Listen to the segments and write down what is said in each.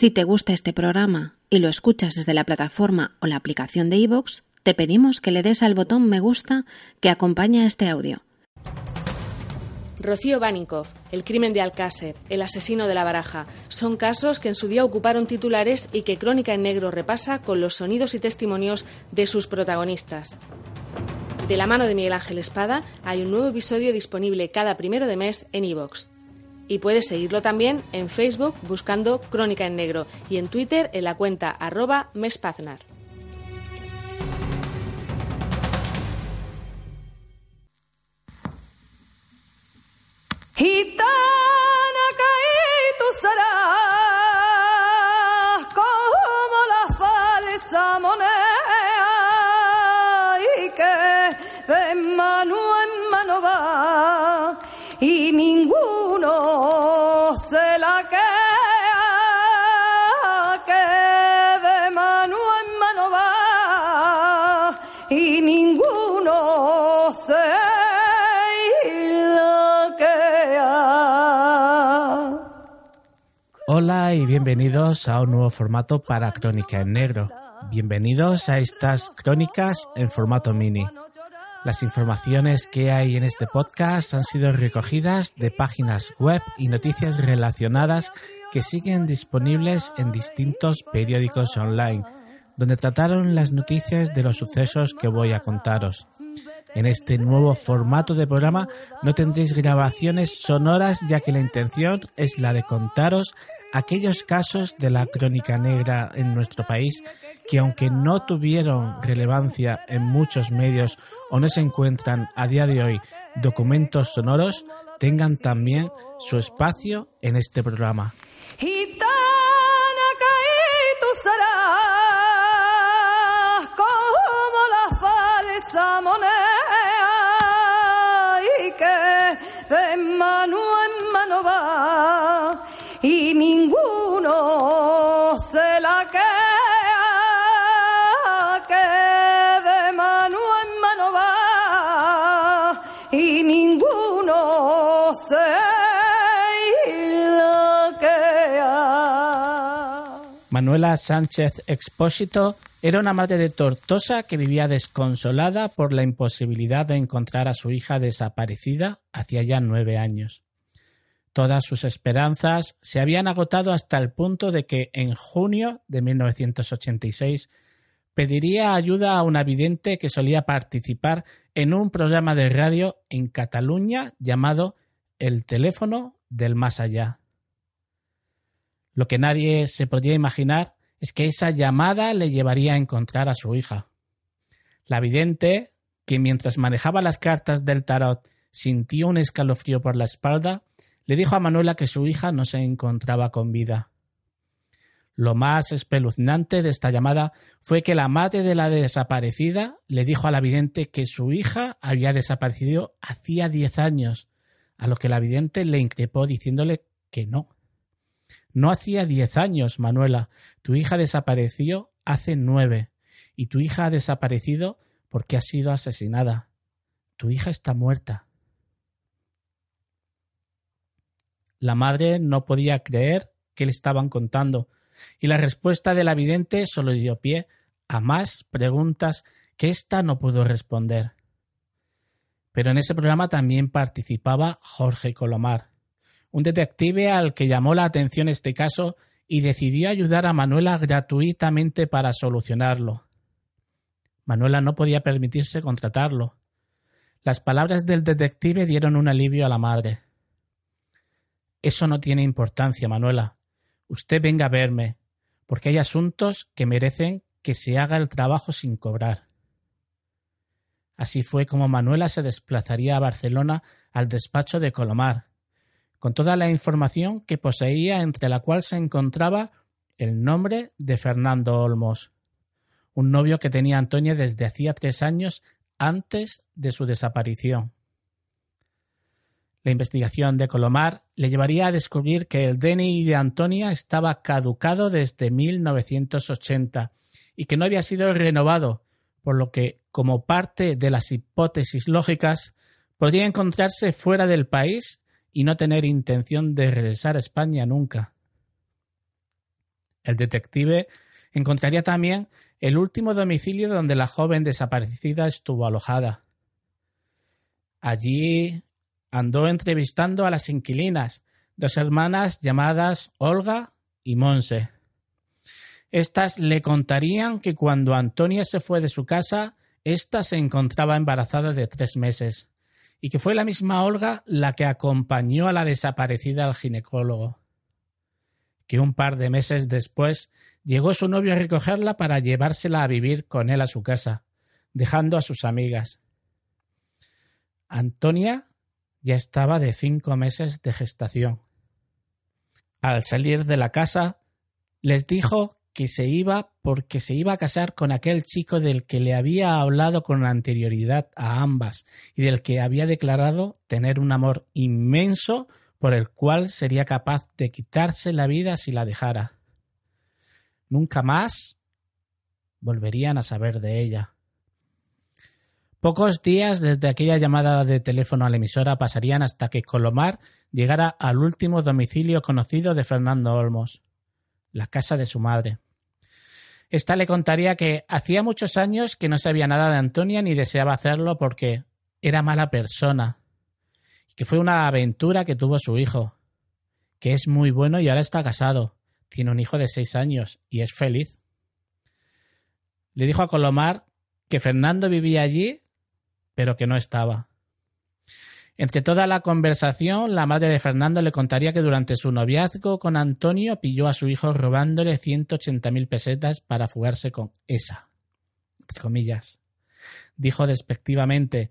Si te gusta este programa y lo escuchas desde la plataforma o la aplicación de iVoox, te pedimos que le des al botón me gusta que acompaña este audio. Rocío Baninkoff, el crimen de Alcácer, el asesino de la baraja, son casos que en su día ocuparon titulares y que Crónica en Negro repasa con los sonidos y testimonios de sus protagonistas. De la mano de Miguel Ángel Espada hay un nuevo episodio disponible cada primero de mes en iVoox. Y puedes seguirlo también en Facebook buscando Crónica en Negro y en Twitter en la cuenta arroba mespaznar. Hola y bienvenidos a un nuevo formato para Crónica en Negro. Bienvenidos a estas crónicas en formato mini. Las informaciones que hay en este podcast han sido recogidas de páginas web y noticias relacionadas que siguen disponibles en distintos periódicos online, donde trataron las noticias de los sucesos que voy a contaros. En este nuevo formato de programa no tendréis grabaciones sonoras ya que la intención es la de contaros aquellos casos de la crónica negra en nuestro país que aunque no tuvieron relevancia en muchos medios o no se encuentran a día de hoy documentos sonoros, tengan también su espacio en este programa. Manuela Sánchez Expósito era una madre de Tortosa que vivía desconsolada por la imposibilidad de encontrar a su hija desaparecida hacía ya nueve años. Todas sus esperanzas se habían agotado hasta el punto de que en junio de 1986 pediría ayuda a una vidente que solía participar en un programa de radio en Cataluña llamado El teléfono del más allá. Lo que nadie se podía imaginar es que esa llamada le llevaría a encontrar a su hija. La vidente, que mientras manejaba las cartas del tarot sintió un escalofrío por la espalda, le dijo a Manuela que su hija no se encontraba con vida. Lo más espeluznante de esta llamada fue que la madre de la desaparecida le dijo a la vidente que su hija había desaparecido hacía diez años, a lo que la vidente le increpó diciéndole que no. No hacía diez años, Manuela. Tu hija desapareció hace nueve. Y tu hija ha desaparecido porque ha sido asesinada. Tu hija está muerta. La madre no podía creer que le estaban contando, y la respuesta de la vidente solo dio pie a más preguntas que ésta no pudo responder. Pero en ese programa también participaba Jorge Colomar, un detective al que llamó la atención este caso y decidió ayudar a Manuela gratuitamente para solucionarlo. Manuela no podía permitirse contratarlo. Las palabras del detective dieron un alivio a la madre. Eso no tiene importancia, Manuela. Usted venga a verme, porque hay asuntos que merecen que se haga el trabajo sin cobrar. Así fue como Manuela se desplazaría a Barcelona al despacho de Colomar, con toda la información que poseía entre la cual se encontraba el nombre de Fernando Olmos, un novio que tenía Antonia desde hacía tres años antes de su desaparición. La investigación de Colomar le llevaría a descubrir que el DNI de Antonia estaba caducado desde 1980 y que no había sido renovado, por lo que, como parte de las hipótesis lógicas, podría encontrarse fuera del país y no tener intención de regresar a España nunca. El detective encontraría también el último domicilio donde la joven desaparecida estuvo alojada. Allí andó entrevistando a las inquilinas, dos hermanas llamadas Olga y Monse. Estas le contarían que cuando Antonia se fue de su casa, ésta se encontraba embarazada de tres meses, y que fue la misma Olga la que acompañó a la desaparecida al ginecólogo. Que un par de meses después llegó su novio a recogerla para llevársela a vivir con él a su casa, dejando a sus amigas. Antonia ya estaba de cinco meses de gestación. Al salir de la casa, les dijo que se iba porque se iba a casar con aquel chico del que le había hablado con anterioridad a ambas y del que había declarado tener un amor inmenso por el cual sería capaz de quitarse la vida si la dejara. Nunca más volverían a saber de ella. Pocos días desde aquella llamada de teléfono a la emisora pasarían hasta que Colomar llegara al último domicilio conocido de Fernando Olmos la casa de su madre. Esta le contaría que hacía muchos años que no sabía nada de Antonia ni deseaba hacerlo porque era mala persona, que fue una aventura que tuvo su hijo, que es muy bueno y ahora está casado, tiene un hijo de seis años y es feliz. Le dijo a Colomar que Fernando vivía allí, pero que no estaba. Entre toda la conversación, la madre de Fernando le contaría que durante su noviazgo con Antonio pilló a su hijo robándole 180 mil pesetas para fugarse con esa. Entre comillas. Dijo despectivamente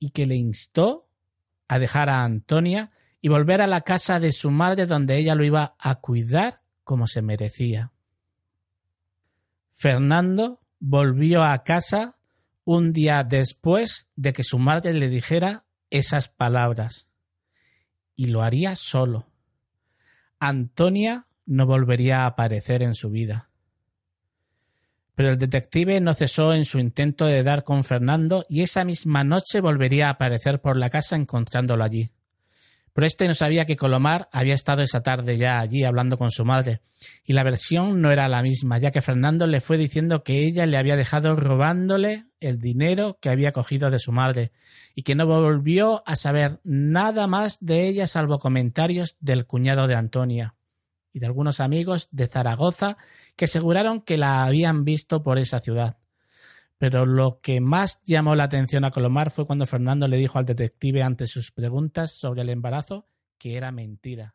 y que le instó a dejar a Antonia y volver a la casa de su madre donde ella lo iba a cuidar como se merecía. Fernando volvió a casa un día después de que su madre le dijera esas palabras. Y lo haría solo. Antonia no volvería a aparecer en su vida. Pero el detective no cesó en su intento de dar con Fernando y esa misma noche volvería a aparecer por la casa encontrándolo allí. Pero este no sabía que Colomar había estado esa tarde ya allí hablando con su madre, y la versión no era la misma, ya que Fernando le fue diciendo que ella le había dejado robándole el dinero que había cogido de su madre, y que no volvió a saber nada más de ella salvo comentarios del cuñado de Antonia y de algunos amigos de Zaragoza que aseguraron que la habían visto por esa ciudad. Pero lo que más llamó la atención a Colomar fue cuando Fernando le dijo al detective ante sus preguntas sobre el embarazo que era mentira.